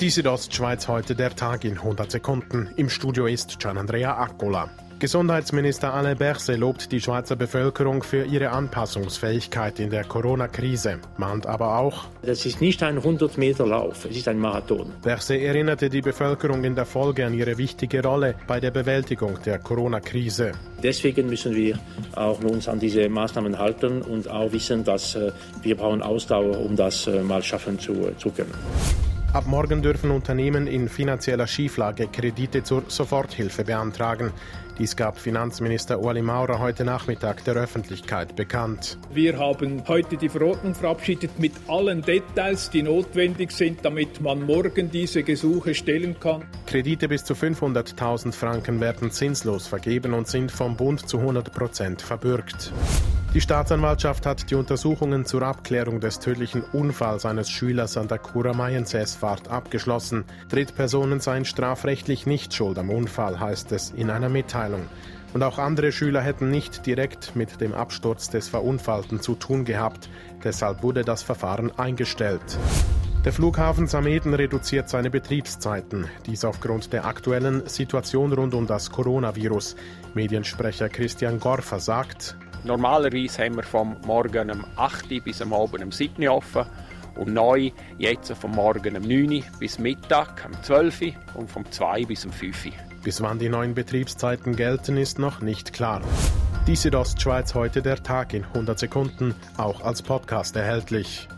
Die Südostschweiz heute der Tag in 100 Sekunden. Im Studio ist Gian Andrea Accola. Gesundheitsminister Alain Berset lobt die Schweizer Bevölkerung für ihre Anpassungsfähigkeit in der Corona-Krise, mahnt aber auch, das ist nicht ein 100-Meter-Lauf, es ist ein Marathon. Berset erinnerte die Bevölkerung in der Folge an ihre wichtige Rolle bei der Bewältigung der Corona-Krise. Deswegen müssen wir auch uns an diese Maßnahmen halten und auch wissen, dass äh, wir brauchen Ausdauer, um das äh, mal schaffen zu, zu können. Ab morgen dürfen Unternehmen in finanzieller Schieflage Kredite zur Soforthilfe beantragen. Dies gab Finanzminister Ueli Maurer heute Nachmittag der Öffentlichkeit bekannt. Wir haben heute die Verordnung verabschiedet mit allen Details, die notwendig sind, damit man morgen diese Gesuche stellen kann. Kredite bis zu 500.000 Franken werden zinslos vergeben und sind vom Bund zu 100 Prozent verbürgt. Die Staatsanwaltschaft hat die Untersuchungen zur Abklärung des tödlichen Unfalls eines Schülers an der Kura-Mayenses-Fahrt abgeschlossen. Drittpersonen seien strafrechtlich nicht schuld am Unfall, heißt es in einer Mitteilung. Und auch andere Schüler hätten nicht direkt mit dem Absturz des Verunfallten zu tun gehabt. Deshalb wurde das Verfahren eingestellt. Der Flughafen Sameden reduziert seine Betriebszeiten. Dies aufgrund der aktuellen Situation rund um das Coronavirus. Mediensprecher Christian Gorfer sagt, Normalerweise haben wir vom Morgen um 8 bis am Abend um 7 Uhr offen und neu jetzt vom Morgen um 9 bis Mittag um 12 Uhr und vom 2 bis um 5 Uhr. Bis wann die neuen Betriebszeiten gelten, ist noch nicht klar. Die Südostschweiz heute der Tag in 100 Sekunden, auch als Podcast erhältlich.